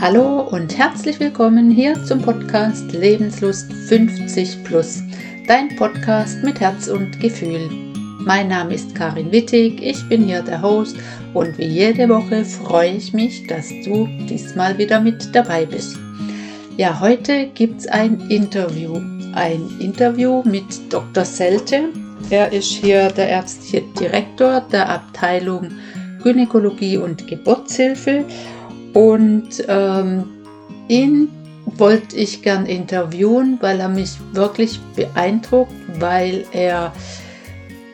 Hallo und herzlich willkommen hier zum Podcast Lebenslust 50 Plus, dein Podcast mit Herz und Gefühl. Mein Name ist Karin Wittig, ich bin hier der Host und wie jede Woche freue ich mich, dass du diesmal wieder mit dabei bist. Ja, heute gibt es ein Interview. Ein Interview mit Dr. Selte. Er ist hier der ärztliche Direktor der Abteilung Gynäkologie und Geburtshilfe und ähm, ihn wollte ich gern interviewen, weil er mich wirklich beeindruckt, weil er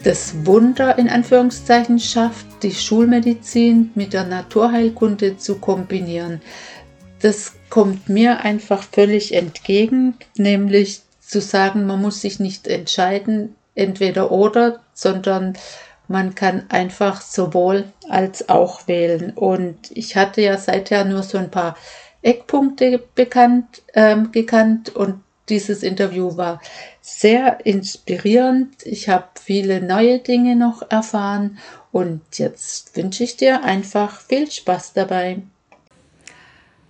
das Wunder in Anführungszeichen schafft, die Schulmedizin mit der Naturheilkunde zu kombinieren. Das kommt mir einfach völlig entgegen, nämlich zu sagen, man muss sich nicht entscheiden, entweder oder, sondern man kann einfach sowohl als auch wählen. Und ich hatte ja seither nur so ein paar Eckpunkte bekannt, ähm, gekannt und dieses Interview war sehr inspirierend. Ich habe viele neue Dinge noch erfahren und jetzt wünsche ich dir einfach viel Spaß dabei.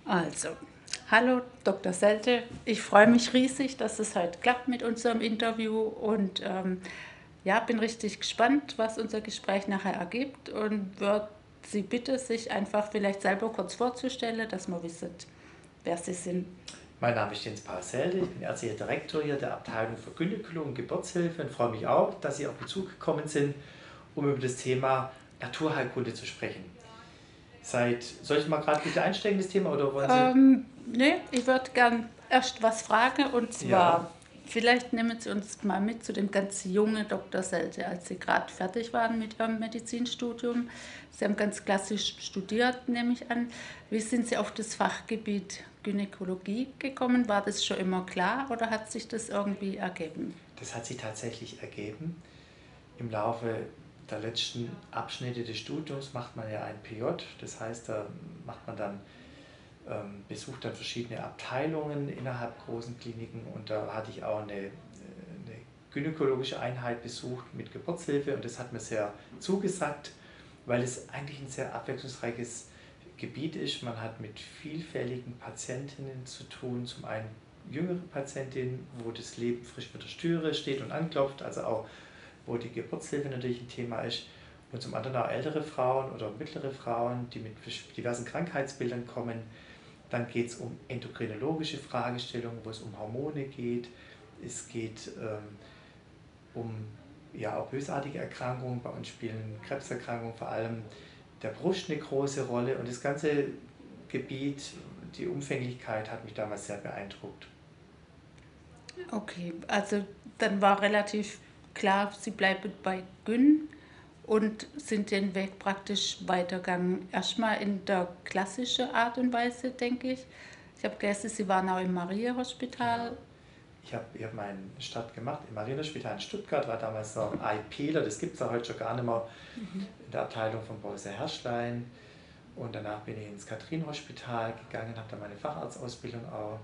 Also, hallo Dr. Selte. Ich freue mich riesig, dass es heute klappt mit unserem Interview und ähm, ja, bin richtig gespannt, was unser Gespräch nachher ergibt und würde Sie bitte, sich einfach vielleicht selber kurz vorzustellen, dass man wisst, wer Sie sind. Mein Name ist Jens Parcelde, ich bin ärztlicher Direktor hier der Abteilung für Gynäkologie und Geburtshilfe und freue mich auch, dass Sie auf Bezug gekommen sind, um über das Thema Naturheilkunde zu sprechen. Seit, soll ich mal gerade bitte einsteigen, das Thema, oder wollen Sie? Ähm, nee, ich würde gern erst was fragen und zwar, ja. Vielleicht nehmen Sie uns mal mit zu dem ganz jungen Dr. Selte, als Sie gerade fertig waren mit Ihrem Medizinstudium. Sie haben ganz klassisch studiert, nehme ich an. Wie sind Sie auf das Fachgebiet Gynäkologie gekommen? War das schon immer klar oder hat sich das irgendwie ergeben? Das hat sich tatsächlich ergeben. Im Laufe der letzten Abschnitte des Studiums macht man ja ein PJ, das heißt, da macht man dann ähm, besucht dann verschiedene Abteilungen innerhalb großen Kliniken und da hatte ich auch eine, eine gynäkologische Einheit besucht mit Geburtshilfe und das hat mir sehr zugesagt, weil es eigentlich ein sehr abwechslungsreiches Gebiet ist. Man hat mit vielfältigen Patientinnen zu tun, zum einen jüngere Patientinnen, wo das Leben frisch mit der Stüre steht und anklopft, also auch wo die Geburtshilfe natürlich ein Thema ist. Und zum anderen auch ältere Frauen oder mittlere Frauen, die mit diversen Krankheitsbildern kommen, dann geht es um endokrinologische Fragestellungen, wo es um Hormone geht. Es geht ähm, um ja, auch bösartige Erkrankungen. Bei uns spielen Krebserkrankungen vor allem der Brust eine große Rolle. Und das ganze Gebiet, die Umfänglichkeit hat mich damals sehr beeindruckt. Okay, also dann war relativ klar, Sie bleiben bei Gyn und sind den Weg praktisch weitergegangen. Erstmal in der klassischen Art und Weise, denke ich. Ich habe gelesen, Sie waren auch im Maria-Hospital. Ich habe hab meinen Start gemacht im Marienhospital in Stuttgart, war damals noch IPler, das gibt es ja heute schon gar nicht mehr, mhm. in der Abteilung von Professor Herrschlein. Und danach bin ich ins Katrin-Hospital gegangen, habe dann meine Facharztausbildung auch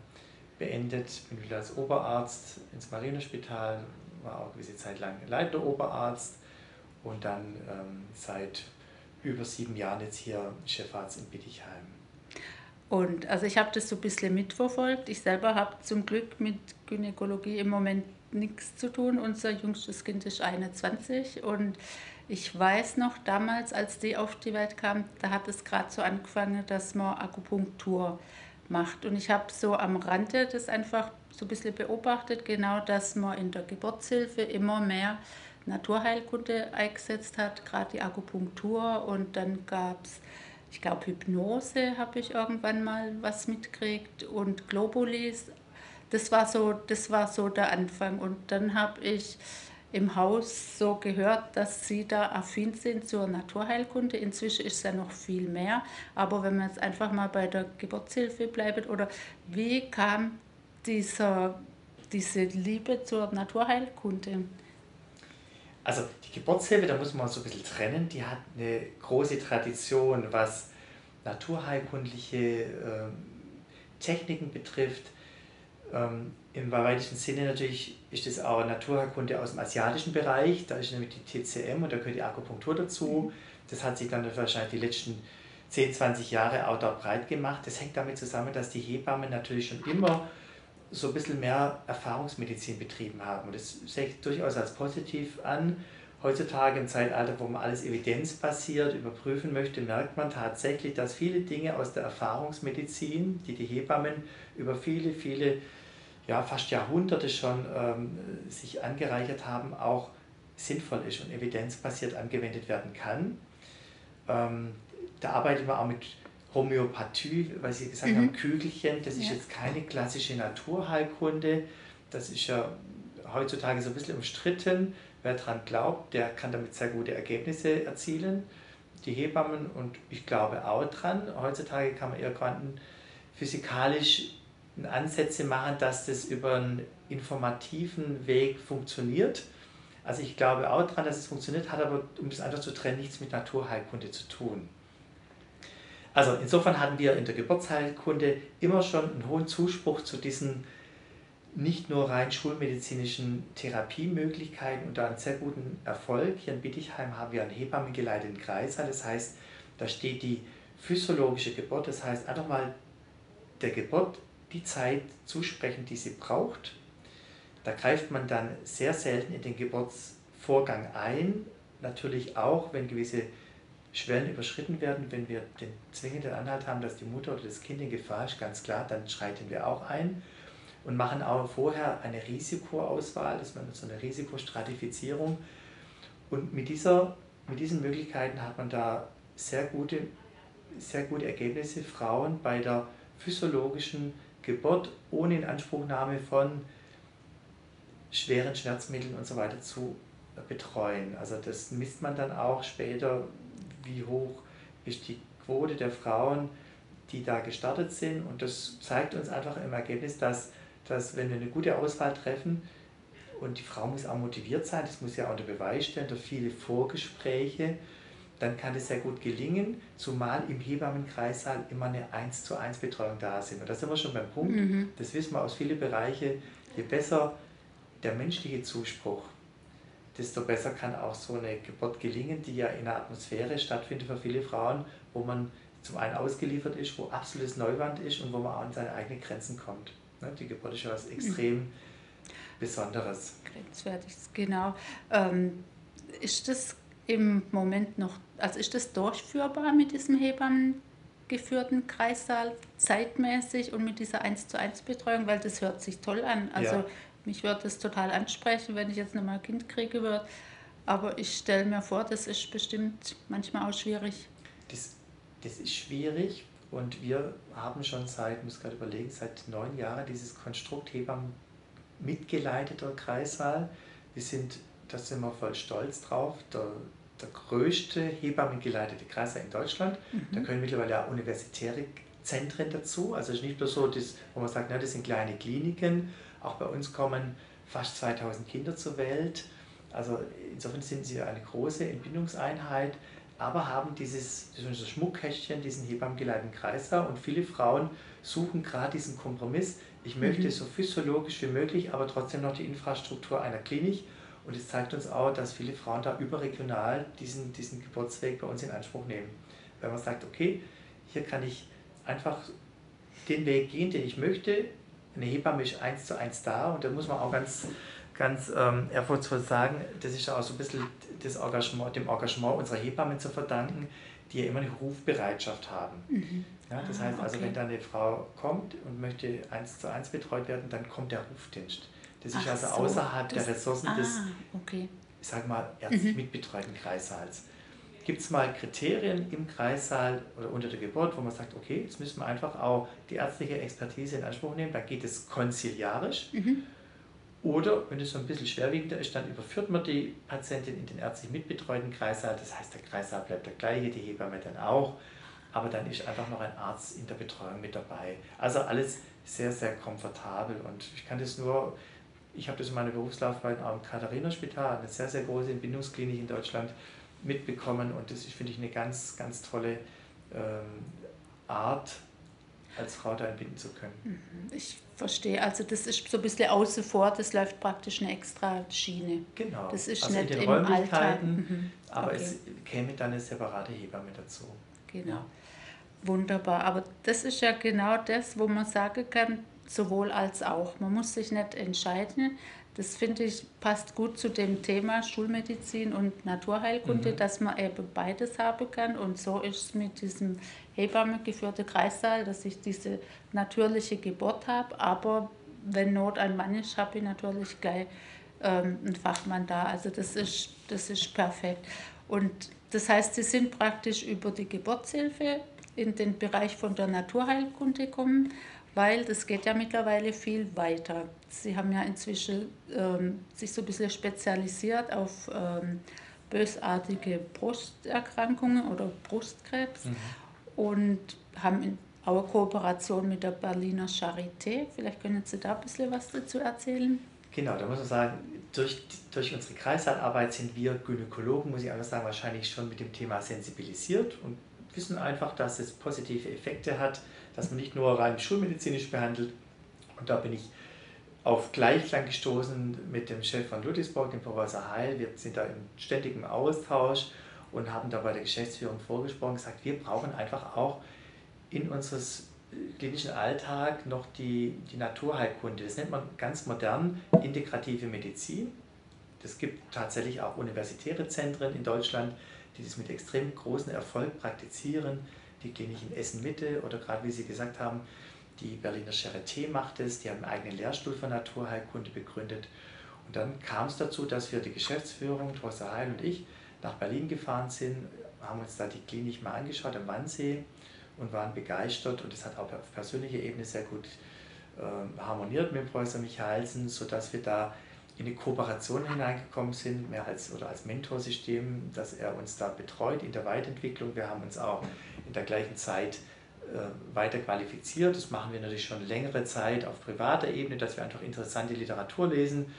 beendet, bin wieder als Oberarzt ins Marienhospital, war auch eine gewisse Zeit lang leitender Oberarzt und dann ähm, seit über sieben Jahren jetzt hier Chefarzt in Bittigheim. Und also ich habe das so ein bisschen mitverfolgt. Ich selber habe zum Glück mit Gynäkologie im Moment nichts zu tun. Unser jüngstes Kind ist 21 und ich weiß noch damals, als die auf die Welt kam, da hat es gerade so angefangen, dass man Akupunktur macht. Und ich habe so am Rande das einfach so ein bisschen beobachtet, genau, dass man in der Geburtshilfe immer mehr Naturheilkunde eingesetzt hat, gerade die Akupunktur und dann gab es, ich glaube, Hypnose habe ich irgendwann mal was mitgekriegt und Globulis. Das war so, das war so der Anfang und dann habe ich im Haus so gehört, dass Sie da affin sind zur Naturheilkunde. Inzwischen ist es ja noch viel mehr. Aber wenn man jetzt einfach mal bei der Geburtshilfe bleibt, oder wie kam dieser, diese Liebe zur Naturheilkunde? Also die Geburtshilfe, da muss man so ein bisschen trennen, die hat eine große Tradition, was naturheilkundliche äh, Techniken betrifft. Ähm, Im weitesten Sinne natürlich ist das auch Naturheilkunde aus dem asiatischen Bereich. Da ist nämlich die TCM und da gehört die Akupunktur dazu. Das hat sich dann wahrscheinlich die letzten 10, 20 Jahre auch dort breit gemacht. Das hängt damit zusammen, dass die Hebammen natürlich schon immer so ein bisschen mehr Erfahrungsmedizin betrieben haben. Und das sehe ich durchaus als positiv an. Heutzutage im Zeitalter, wo man alles evidenzbasiert überprüfen möchte, merkt man tatsächlich, dass viele Dinge aus der Erfahrungsmedizin, die die Hebammen über viele, viele, ja fast Jahrhunderte schon ähm, sich angereichert haben, auch sinnvoll ist und evidenzbasiert angewendet werden kann. Ähm, da arbeitet man auch mit Homöopathie, weil Sie gesagt mhm. haben, Kügelchen, das ist ja. jetzt keine klassische Naturheilkunde. Das ist ja heutzutage so ein bisschen umstritten. Wer daran glaubt, der kann damit sehr gute Ergebnisse erzielen. Die Hebammen und ich glaube auch dran. Heutzutage kann man eher quantenphysikalisch Ansätze machen, dass das über einen informativen Weg funktioniert. Also ich glaube auch dran, dass es funktioniert, hat aber, um es einfach zu trennen, nichts mit Naturheilkunde zu tun. Also insofern hatten wir in der Geburtsheilkunde immer schon einen hohen Zuspruch zu diesen nicht nur rein schulmedizinischen Therapiemöglichkeiten und da einen sehr guten Erfolg. Hier in Bittigheim haben wir einen hebammengeleiteten Kreißsaal, das heißt, da steht die physiologische Geburt, das heißt einfach mal der Geburt die Zeit zusprechen, die sie braucht. Da greift man dann sehr selten in den Geburtsvorgang ein, natürlich auch, wenn gewisse Schwellen überschritten werden, wenn wir den zwingenden Anhalt haben, dass die Mutter oder das Kind in Gefahr ist, ganz klar, dann schreiten wir auch ein und machen auch vorher eine Risikoauswahl, das ist so eine Risikostratifizierung. Und mit, dieser, mit diesen Möglichkeiten hat man da sehr gute, sehr gute Ergebnisse, Frauen bei der physiologischen Geburt ohne Inanspruchnahme von schweren Schmerzmitteln und so weiter zu betreuen. Also das misst man dann auch später, wie hoch ist die Quote der Frauen, die da gestartet sind. Und das zeigt uns einfach im Ergebnis, dass, dass wenn wir eine gute Auswahl treffen, und die Frau muss auch motiviert sein, das muss ja auch unter Beweis stellen, durch viele Vorgespräche, dann kann es sehr gut gelingen, zumal im Hebammenkreissaal immer eine 1 zu 1 Betreuung da sind. Und da sind wir schon beim Punkt, mhm. das wissen wir aus vielen Bereichen, je besser der menschliche Zuspruch, desto besser kann auch so eine Geburt gelingen, die ja in einer Atmosphäre stattfindet für viele Frauen, wo man zum einen ausgeliefert ist, wo absolutes Neuland ist und wo man auch an seine eigenen Grenzen kommt. Ne, die Geburt ist ja was extrem mhm. Besonderes. Grenzwertiges, genau. Ähm, ist das im Moment noch, also ist das durchführbar mit diesem Hebammengeführten Kreissaal zeitmäßig und mit dieser 1 zu 1 Betreuung, weil das hört sich toll an. Also ja. Mich würde das total ansprechen, wenn ich jetzt nochmal ein Kind kriege würde. Aber ich stelle mir vor, das ist bestimmt manchmal auch schwierig. Das, das ist schwierig und wir haben schon seit, muss gerade überlegen, seit neun Jahren dieses Konstrukt Hebammen mitgeleiteter Kreissaal. Wir sind, da sind wir voll stolz drauf, der, der größte Hebammengeleitete Kreissaal in Deutschland. Mhm. Da können mittlerweile auch universitäre Zentren dazu. Also es ist nicht nur so, das, wo man sagt, na, das sind kleine Kliniken, auch bei uns kommen fast 2000 Kinder zur Welt. Also insofern sind sie eine große Entbindungseinheit, aber haben dieses, dieses Schmuckkästchen, diesen hebammengeleiteten Kreislauf und viele Frauen suchen gerade diesen Kompromiss. Ich möchte mhm. so physiologisch wie möglich, aber trotzdem noch die Infrastruktur einer Klinik. Und es zeigt uns auch, dass viele Frauen da überregional diesen, diesen Geburtsweg bei uns in Anspruch nehmen. Weil man sagt, okay, hier kann ich einfach den Weg gehen, den ich möchte, eine Hebamme ist eins zu eins da und da muss man auch ganz, ganz ähm, ehrfurchtsvoll sagen, das ist auch so ein bisschen das Engagement, dem Engagement unserer Hebammen zu verdanken, die ja immer eine Rufbereitschaft haben. Mhm. Ja, das ah, heißt also, okay. wenn da eine Frau kommt und möchte eins zu eins betreut werden, dann kommt der Rufdienst. Das ist Ach also so, außerhalb der Ressourcen ah, des, okay. ich sag mal, ärztlich mhm. mitbetreuten Kreissaals gibt es mal Kriterien im Kreissaal oder unter der Geburt, wo man sagt, okay, jetzt müssen wir einfach auch die ärztliche Expertise in Anspruch nehmen, da geht es konziliarisch. Mhm. Oder wenn es so ein bisschen schwerwiegender ist, dann überführt man die Patientin in den ärztlich mitbetreuten Kreissaal. Das heißt, der Kreissaal bleibt der gleiche, die Hebamme dann auch. Aber dann ist einfach noch ein Arzt in der Betreuung mit dabei. Also alles sehr, sehr komfortabel. Und ich kann das nur, ich habe das in meiner Berufslaufbahn auch im Katharina-Spital, eine sehr, sehr große Entbindungsklinik in Deutschland, mitbekommen und das finde ich eine ganz, ganz tolle ähm, Art, als Frau da entbinden zu können. Mhm. Ich verstehe, also das ist so ein bisschen außen vor, das läuft praktisch eine extra Schiene. Genau. Das ist also nicht in den im Alltag. Mhm. aber Okay. es käme dann eine separate Hebamme dazu. Genau. Wunderbar. Aber das ist ja genau das, wo man sagen kann, sowohl als auch. Man muss sich nicht entscheiden. Das finde ich passt gut zu dem Thema Schulmedizin und Naturheilkunde, Mhm. dass man eben beides haben kann. Und so ist es mit diesem Hebamme geführten Kreissaal, dass ich diese natürliche Geburt habe. Aber wenn Not ein Mann ist, habe ich natürlich gleich ähm, einen Fachmann da. Also das ist, das ist perfekt. Und das heißt, Sie sind praktisch über die Geburtshilfe in den Bereich von der Naturheilkunde gekommen, weil das geht ja mittlerweile viel weiter. Sie haben ja inzwischen ähm, sich so ein bisschen spezialisiert auf ähm, bösartige Brusterkrankungen oder Brustkrebs Mhm. und haben in, auch Kooperation mit der Berliner Charité. Vielleicht können Sie da ein bisschen was dazu erzählen. Genau, da muss man sagen, durch, durch unsere Kreissaalarbeit sind wir Gynäkologen, muss ich einfach sagen, wahrscheinlich schon mit dem Thema sensibilisiert und wissen einfach, dass es positive Effekte hat, dass man nicht nur rein schulmedizinisch behandelt. Und da bin ich auf Gleichklang gestoßen mit dem Chef von Ludwigsburg, dem Professor Heil. Wir sind da im ständigen Austausch und haben da bei der Geschäftsführung vorgesprochen, gesagt, wir brauchen einfach auch in unseres klinischen Alltag noch die, die Naturheilkunde. Das nennt man ganz modern integrative Medizin. Es gibt tatsächlich auch universitäre Zentren in Deutschland, die das mit extrem großem Erfolg praktizieren. Die Klinik in Essen-Mitte oder gerade wie Sie gesagt haben, die Berliner Charité macht es, die haben einen eigenen Lehrstuhl für Naturheilkunde begründet. Und dann kam es dazu, dass wir die Geschäftsführung, Professor Heil und ich, nach Berlin gefahren sind, haben uns da die Klinik mal angeschaut am Wannsee und waren begeistert und es hat auch auf persönlicher Ebene sehr gut äh, harmoniert mit dem Professor Michalsen, sodass wir da in eine Kooperation hineingekommen sind, mehr als oder als Mentorsystem, dass er uns da betreut in der Weiterentwicklung. Wir haben uns auch in der gleichen Zeit äh, weiter qualifiziert. Das machen wir natürlich schon längere Zeit auf privater Ebene, dass wir einfach interessante Literatur lesen.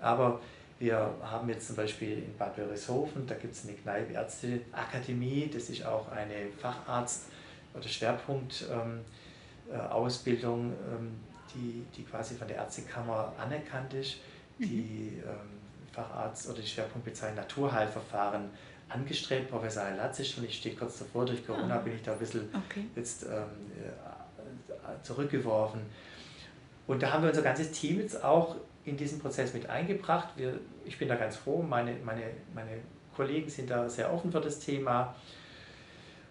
Aber wir haben jetzt zum Beispiel in Bad Wörishofen, da gibt es eine Kneipe Ärzteakademie, das ist auch eine Facharzt- oder Schwerpunktausbildung, ähm, die, die quasi von der Ärztekammer anerkannt ist, die ähm, Facharzt- oder die Schwerpunktbezeichnung Naturheilverfahren angestrebt. Professor Heilatzisch und ich stehe kurz davor, durch Corona Ah. bin ich da ein bisschen Okay. jetzt ähm, äh, zurückgeworfen. Und da haben wir unser ganzes Team jetzt auch in diesen Prozess mit eingebracht. Wir, ich bin da ganz froh, meine, meine, meine Kollegen sind da sehr offen für das Thema.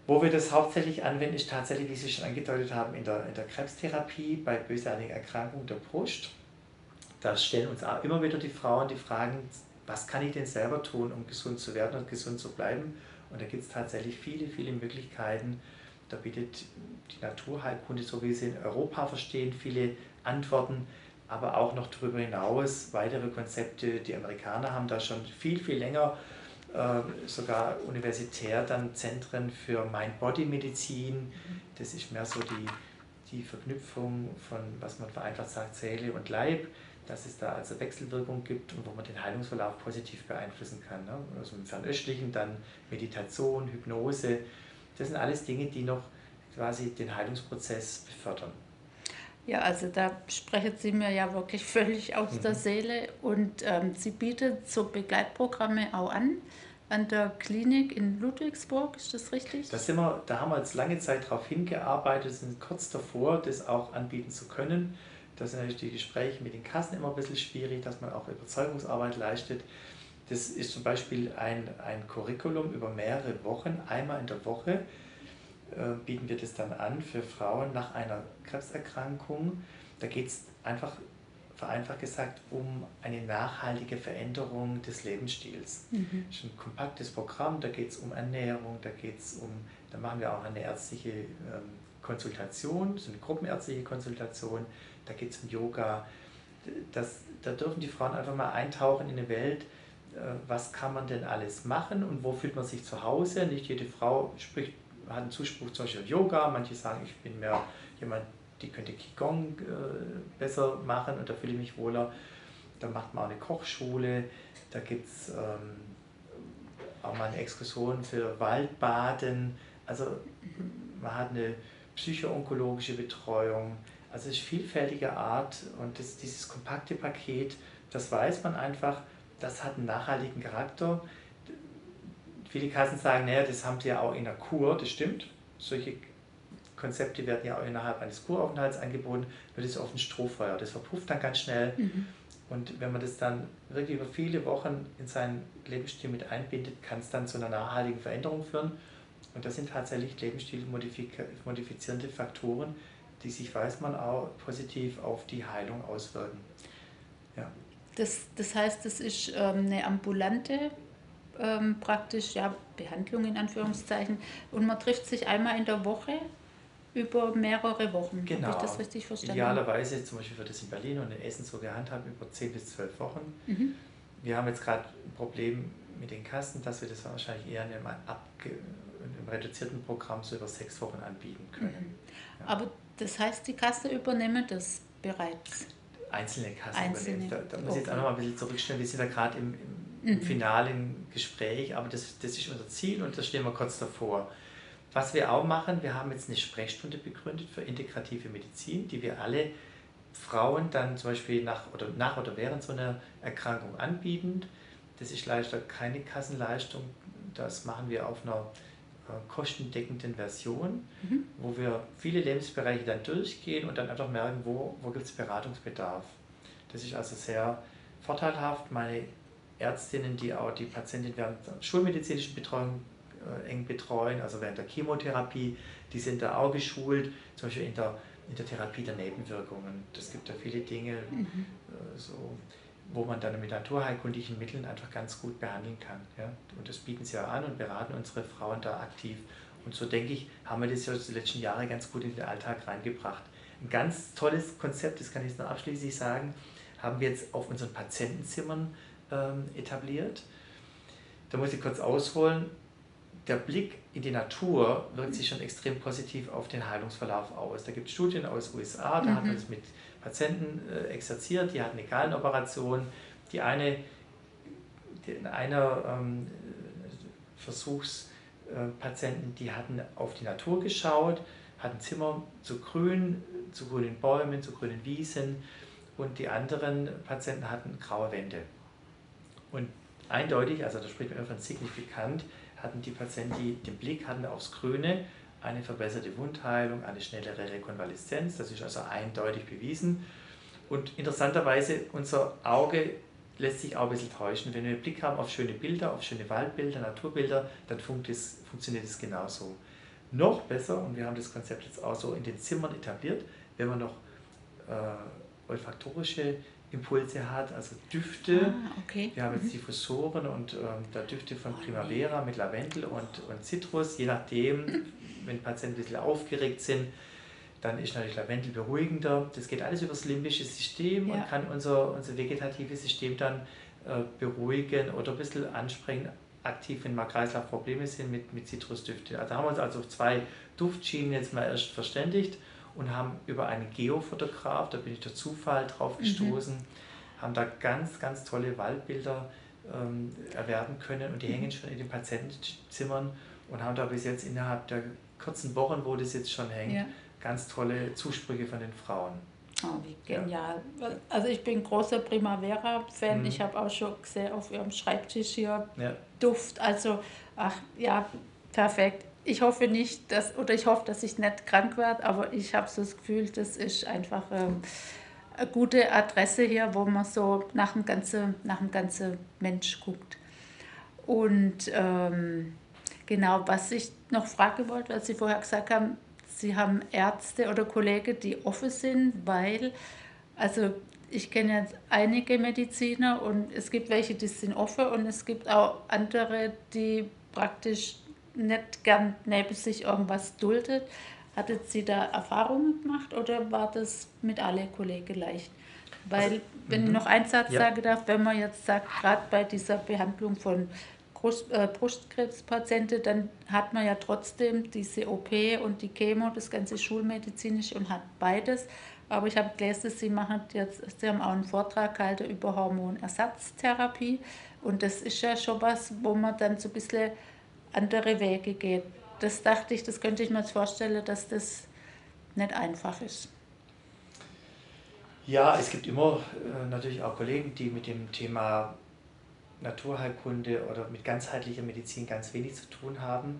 Wo wir das hauptsächlich anwenden, ist tatsächlich, wie Sie schon angedeutet haben, in der, in der Krebstherapie bei bösartigen Erkrankungen der Brust. Da stellen uns auch immer wieder die Frauen die Fragen, was kann ich denn selber tun, um gesund zu werden und gesund zu bleiben? Und da gibt es tatsächlich viele, viele Möglichkeiten. Da bietet die Naturheilkunde, so wie sie in Europa verstehen, viele Antworten, aber auch noch darüber hinaus weitere Konzepte. Die Amerikaner haben da schon viel, viel länger äh, sogar universitär dann Zentren für Mind-Body-Medizin. Das ist mehr so die, die Verknüpfung von, was man vereinfacht sagt, Seele und Leib, dass es da also Wechselwirkung gibt und wo man den Heilungsverlauf positiv beeinflussen kann. Ne? Also im Fernöstlichen dann Meditation, Hypnose. Das sind alles Dinge, die noch quasi den Heilungsprozess befördern. Ja, also da sprechen Sie mir ja wirklich völlig aus Mhm. der Seele und ähm, Sie bietet so Begleitprogramme auch an an der Klinik in Ludwigsburg, ist das richtig? Da, sind wir, da haben wir jetzt lange Zeit darauf hingearbeitet, sind kurz davor, das auch anbieten zu können. Da sind natürlich die Gespräche mit den Kassen immer ein bisschen schwierig, dass man auch Überzeugungsarbeit leistet. Das ist zum Beispiel ein, ein Curriculum über mehrere Wochen, einmal in der Woche äh, bieten wir das dann an für Frauen nach einer Krebserkrankung. Da geht es einfach, vereinfacht gesagt, um eine nachhaltige Veränderung des Lebensstils. Mhm. Das ist ein kompaktes Programm, da geht es um Ernährung, da geht es um, da machen wir auch eine ärztliche ähm, Konsultation, so eine gruppenärztliche Konsultation, da geht es um Yoga. Das, da dürfen die Frauen einfach mal eintauchen in eine Welt, äh, was kann man denn alles machen und wo fühlt man sich zu Hause. Nicht jede Frau spricht, hat einen Zuspruch zum Beispiel Yoga, manche sagen, ich bin mehr jemand, die könnte Qigong äh, besser machen und da fühle ich mich wohler. Da macht man auch eine Kochschule, da gibt es ähm, auch mal eine Exkursion für Waldbaden. Also man hat eine psychoonkologische Betreuung. Also es ist vielfältige Art und das, dieses kompakte Paket, das weiß man einfach, das hat einen nachhaltigen Charakter. Viele Kassen sagen, naja, das haben sie ja auch in der Kur, das stimmt. Solche Konzepte werden ja auch innerhalb eines Kuraufenthalts angeboten, nur das ist oft ein Strohfeuer. Das verpufft dann ganz schnell. Mhm. Und wenn man das dann wirklich über viele Wochen in seinen Lebensstil mit einbindet, kann es dann zu einer nachhaltigen Veränderung führen. Und das sind tatsächlich lebensstilmodifizierende Faktoren, die sich, weiß man, auch positiv auf die Heilung auswirken. Ja. Das, das heißt, das ist ähm, eine ambulante ähm, praktisch ja, Behandlung in Anführungszeichen und man trifft sich einmal in der Woche über mehrere Wochen. Genau. Habe ich das richtig verstanden? Idealerweise, zum Beispiel wird das in Berlin und in Essen so gehandhabt, über 10 bis 12 Wochen. Mhm. Wir haben jetzt gerade ein Problem mit den Kassen, dass wir das wahrscheinlich eher in einem, abge reduzierten Programm so über sechs Wochen anbieten können. Mhm. Ja. Aber das heißt, die Kasse übernehmen das bereits? Einzelne Kassen Einzelne. übernehmen. Da, da muss ich jetzt auch noch mal ein bisschen zurückstellen. Wir sind da gerade im, im, im mhm. finalen Gespräch, aber das, das ist unser Ziel und da stehen wir kurz davor. Was wir auch machen, wir haben jetzt eine Sprechstunde begründet für integrative Medizin, die wir alle Frauen dann zum Beispiel nach oder, nach oder während so einer Erkrankung anbieten. Das ist leider keine Kassenleistung, das machen wir auf einer kostendeckenden Version, mhm. wo wir viele Lebensbereiche dann durchgehen und dann einfach merken, wo, wo gibt es Beratungsbedarf. Das ist also sehr vorteilhaft. Meine Ärztinnen, die auch die Patientin während der schulmedizinischen Betreuung äh, eng betreuen, also während der Chemotherapie, die sind da auch geschult, zum Beispiel in der, in der Therapie der Nebenwirkungen. Das gibt ja viele Dinge, mhm. äh, so, wo man dann mit naturheilkundlichen Mitteln einfach ganz gut behandeln kann. Ja? Und das bieten sie ja an und beraten unsere Frauen da aktiv. Und so denke ich, haben wir das ja die letzten Jahre ganz gut in den Alltag reingebracht. Ein ganz tolles Konzept, das kann ich jetzt noch abschließend sagen, haben wir jetzt auf unseren Patientenzimmern ähm, etabliert. Da muss ich kurz ausholen der Blick in die Natur wirkt sich schon extrem positiv auf den Heilungsverlauf aus. Da gibt es Studien aus den USA, da mhm. hat man es mit Patienten äh, exerziert, die hatten eine Gallenoperationen. Die eine, die, in einer ähm, Versuchspatienten, die hatten auf die Natur geschaut, hatten Zimmer zu grün, zu grünen Bäumen, zu grünen Wiesen und die anderen Patienten hatten graue Wände. Und eindeutig, also da spricht man von signifikant, hatten die Patienten, die den Blick hatten aufs Grüne, eine verbesserte Wundheilung, eine schnellere Rekonvaleszenz. Das ist also eindeutig bewiesen. Und interessanterweise, unser Auge lässt sich auch ein bisschen täuschen. Wenn wir einen Blick haben auf schöne Bilder, auf schöne Waldbilder, Naturbilder, dann funktioniert es genauso. Noch besser, und wir haben das Konzept jetzt auch so in den Zimmern etabliert, wenn man noch äh, olfaktorische Impulse hat, also Düfte. Ah, okay. Wir haben jetzt mhm. Diffusoren und ähm, da Düfte von Primavera mit Lavendel und, und Zitrus, je nachdem, wenn Patienten ein bisschen aufgeregt sind, dann ist natürlich Lavendel beruhigender. Das geht alles über das limbische System ja. und kann unser, unser vegetatives System dann äh, beruhigen oder ein bisschen ansprechen, aktiv, wenn mal Kreislaufprobleme sind mit, mit Zitrusdüfte. Also haben wir uns also auf zwei Duftschienen jetzt mal erst verständigt und haben über einen Geofotograf, da bin ich durch Zufall drauf mhm. gestoßen, mhm. haben da ganz, ganz tolle Waldbilder ähm, erwerben können und die mhm. hängen schon in den Patientenzimmern und haben da bis jetzt innerhalb der kurzen Wochen, wo das jetzt schon hängt, ja. ganz tolle Zusprüche von den Frauen. Oh, wie genial. Ja. Also ich bin großer Primavera-Fan. Mhm. Ich habe auch schon gesehen auf ihrem Schreibtisch hier ja. Duft. Also, ach ja, perfekt ich hoffe nicht, dass, oder ich hoffe, dass ich nicht krank werde, aber ich habe so das Gefühl, das ist einfach ähm, eine gute Adresse hier, wo man so nach dem ganzen, nach dem ganzen Mensch guckt. Und ähm, genau, was ich noch fragen wollte, was Sie vorher gesagt haben, Sie haben Ärzte oder Kollegen, die offen sind, weil, also ich kenne jetzt einige Mediziner und es gibt welche, die sind offen und es gibt auch andere, die praktisch nicht gern neben sich irgendwas duldet. Hattet Sie da Erfahrungen gemacht oder war das mit allen Kollegen leicht? Weil, also, wenn ich mhm. noch einen Satz ja. sagen darf, wenn man jetzt sagt, gerade bei dieser Behandlung von Brust, äh, Brustkrebspatienten, dann hat man ja trotzdem diese OP und die Chemo, das ganze schulmedizinisch und hat beides. Aber ich habe gelesen, Sie machen jetzt, Sie haben auch einen Vortrag gehalten über Hormonersatztherapie und das ist ja schon was, wo man dann so ein bisschen andere Wege geht. Das dachte ich, das könnte ich mir jetzt vorstellen, dass das nicht einfach ist. Ja, es gibt immer äh, natürlich auch Kollegen, die mit dem Thema Naturheilkunde oder mit ganzheitlicher Medizin ganz wenig zu tun haben.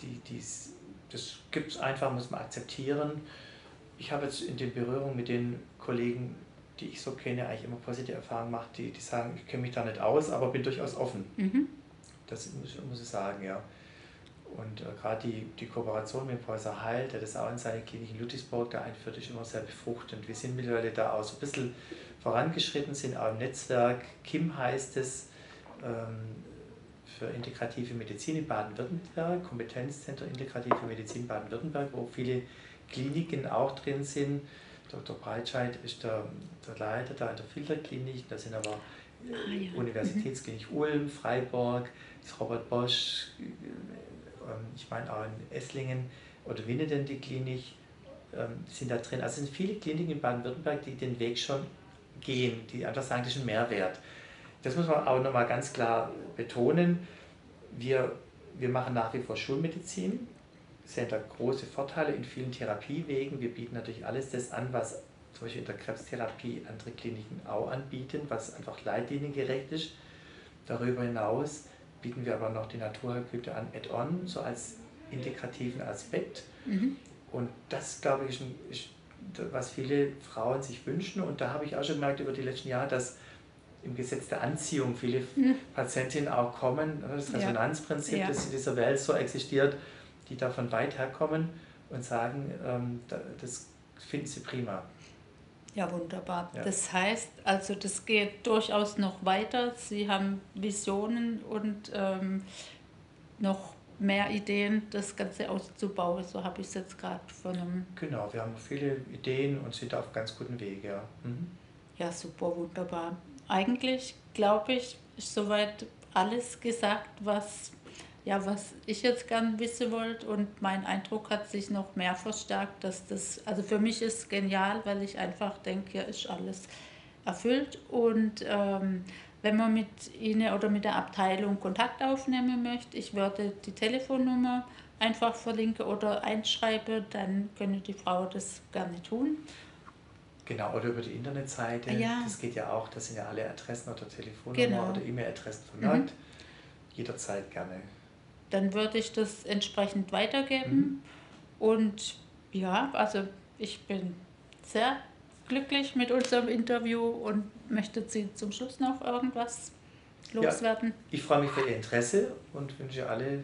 Die, die's, das gibt es einfach, muss man akzeptieren. Ich habe jetzt in den Berührungen mit den Kollegen, die ich so kenne, eigentlich immer positive Erfahrungen gemacht, die, die sagen, ich kenne mich da nicht aus, aber bin durchaus offen. Mhm. Das muss, muss ich sagen, ja. Und äh, gerade die, die Kooperation mit Professor Heil, der das auch in seiner Klinik in Ludwigsburg da einführt, ist immer sehr befruchtend. Wir sind mittlerweile da auch so ein bisschen vorangeschritten, sind auch im Netzwerk. KIM heißt es, ähm, für integrative Medizin in Baden-Württemberg, Kompetenzzentrum Integrative Medizin Baden-Württemberg, wo viele Kliniken auch drin sind. Dr. Breitscheid ist der, der Leiter da in der Filterklinik, da sind aber ah, ja. Universitätsklinik Ulm, Freiburg, ist Robert Bosch, ähm, ich meine auch in Esslingen oder Winneden die Klinik, ähm, sind da drin. Also sind viele Kliniken in Baden-Württemberg, die den Weg schon gehen, die einfach sagen, das ist ein Mehrwert. Das muss man auch nochmal ganz klar betonen. Wir, wir machen nach wie vor Schulmedizin, sehen da große Vorteile in vielen Therapiewegen. Wir bieten natürlich alles das an, was zum Beispiel in der Krebstherapie andere Kliniken auch anbieten, was einfach leitliniengerecht ist. Darüber hinaus bieten wir aber noch die Naturheilkunde an Add-on, so als integrativen Aspekt. Mhm. Und das, glaube ich, ist, was viele Frauen sich wünschen. Und da habe ich auch schon gemerkt über die letzten Jahre, dass im Gesetz der Anziehung viele mhm. Patientinnen auch kommen, das Resonanzprinzip, ja. das in dieser Welt so existiert, die davon weit herkommen und sagen, ähm, das finden sie prima. Ja, wunderbar. Ja. Das heißt, also das geht durchaus noch weiter. Sie haben Visionen und ähm, noch mehr Ideen, das Ganze auszubauen. So habe ich es jetzt gerade von einem. Genau, wir haben viele Ideen und sind auf ganz guten Weg, ja. Mhm. Ja, super, wunderbar. Eigentlich glaube ich, ist soweit alles gesagt, was ja, was ich jetzt gern wissen wollte und mein Eindruck hat sich noch mehr verstärkt, dass das, also für mich ist genial, weil ich einfach denke, hier ist alles erfüllt und ähm, wenn man mit Ihnen oder mit der Abteilung Kontakt aufnehmen möchte, ich würde die Telefonnummer einfach verlinken oder einschreiben, dann könnte die Frau das gerne tun. Genau, oder über die Internetseite. Ja. Das geht ja auch, da sind ja alle Adressen oder Telefonnummer genau. oder E-Mail-Adressen vermerkt. Mhm. Jederzeit gerne dann würde ich das entsprechend weitergeben. Mhm. Und ja, also ich bin sehr glücklich mit unserem Interview und möchte Sie zum Schluss noch irgendwas loswerden. Ja, ich freue mich für Ihr Interesse und wünsche alle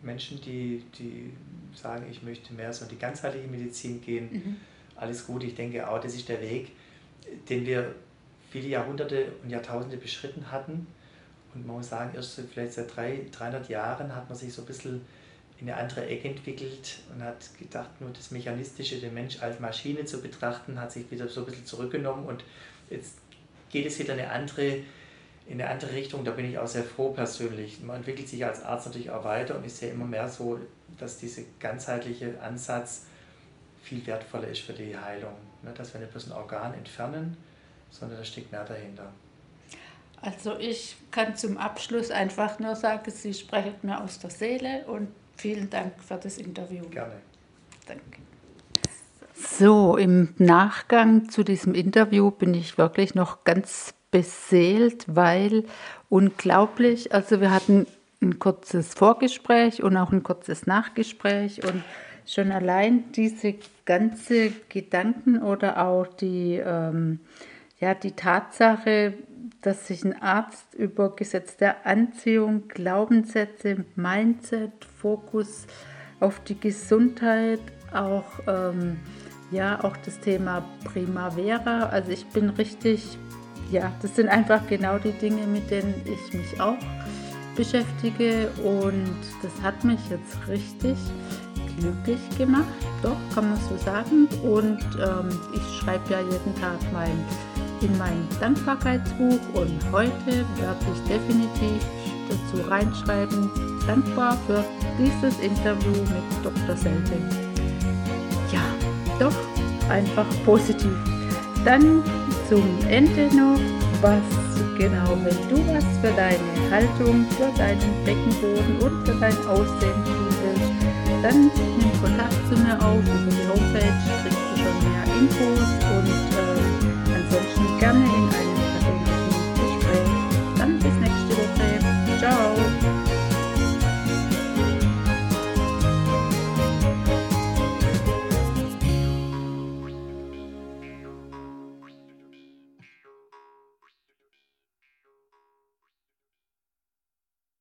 Menschen, die, die sagen, ich möchte mehr so in die ganzheitliche Medizin gehen, mhm. alles gut. Ich denke auch, das ist der Weg, den wir viele Jahrhunderte und Jahrtausende beschritten hatten und man muss sagen, erst vielleicht seit drei, 300 Jahren hat man sich so ein bisschen in eine andere Ecke entwickelt und hat gedacht, nur das Mechanistische, den Mensch als Maschine zu betrachten, hat sich wieder so ein bisschen zurückgenommen und jetzt geht es wieder in eine andere, in eine andere Richtung. Da bin ich auch sehr froh persönlich. Man entwickelt sich als Arzt natürlich auch weiter und ich sehe immer mehr so, dass dieser ganzheitliche Ansatz viel wertvoller ist für die Heilung. Dass wir nicht bloß ein Organ entfernen, sondern da steckt mehr dahinter. Also ich kann zum Abschluss einfach nur sagen, Sie sprechen mir aus der Seele und vielen Dank für das Interview. Gerne. Danke. So, im Nachgang zu diesem Interview bin ich wirklich noch ganz beseelt, weil unglaublich, also wir hatten ein kurzes Vorgespräch und auch ein kurzes Nachgespräch und schon allein diese ganze Gedanken oder auch die, ähm, ja, die Tatsache, dass sich ein Arzt über Gesetz der Anziehung, Glaubenssätze, Mindset, Fokus auf die Gesundheit, auch, ähm, ja, auch das Thema Primavera, also ich bin richtig, ja, das sind einfach genau die Dinge, mit denen ich mich auch beschäftige und das hat mich jetzt richtig glücklich gemacht, doch kann man so sagen und ähm, ich schreibe ja jeden Tag mein in mein Dankbarkeitsbuch und heute werde ich definitiv dazu reinschreiben, dankbar für dieses Interview mit Dr. Selte. Ja, doch einfach positiv. Dann zum Ende noch, was genau, wenn du was für deine Haltung, für deinen Beckenboden und für dein Aussehen willst, dann nimm Kontakt zu mir auf. Über die Homepage kriegst du schon mehr Infos und äh, Gerne in.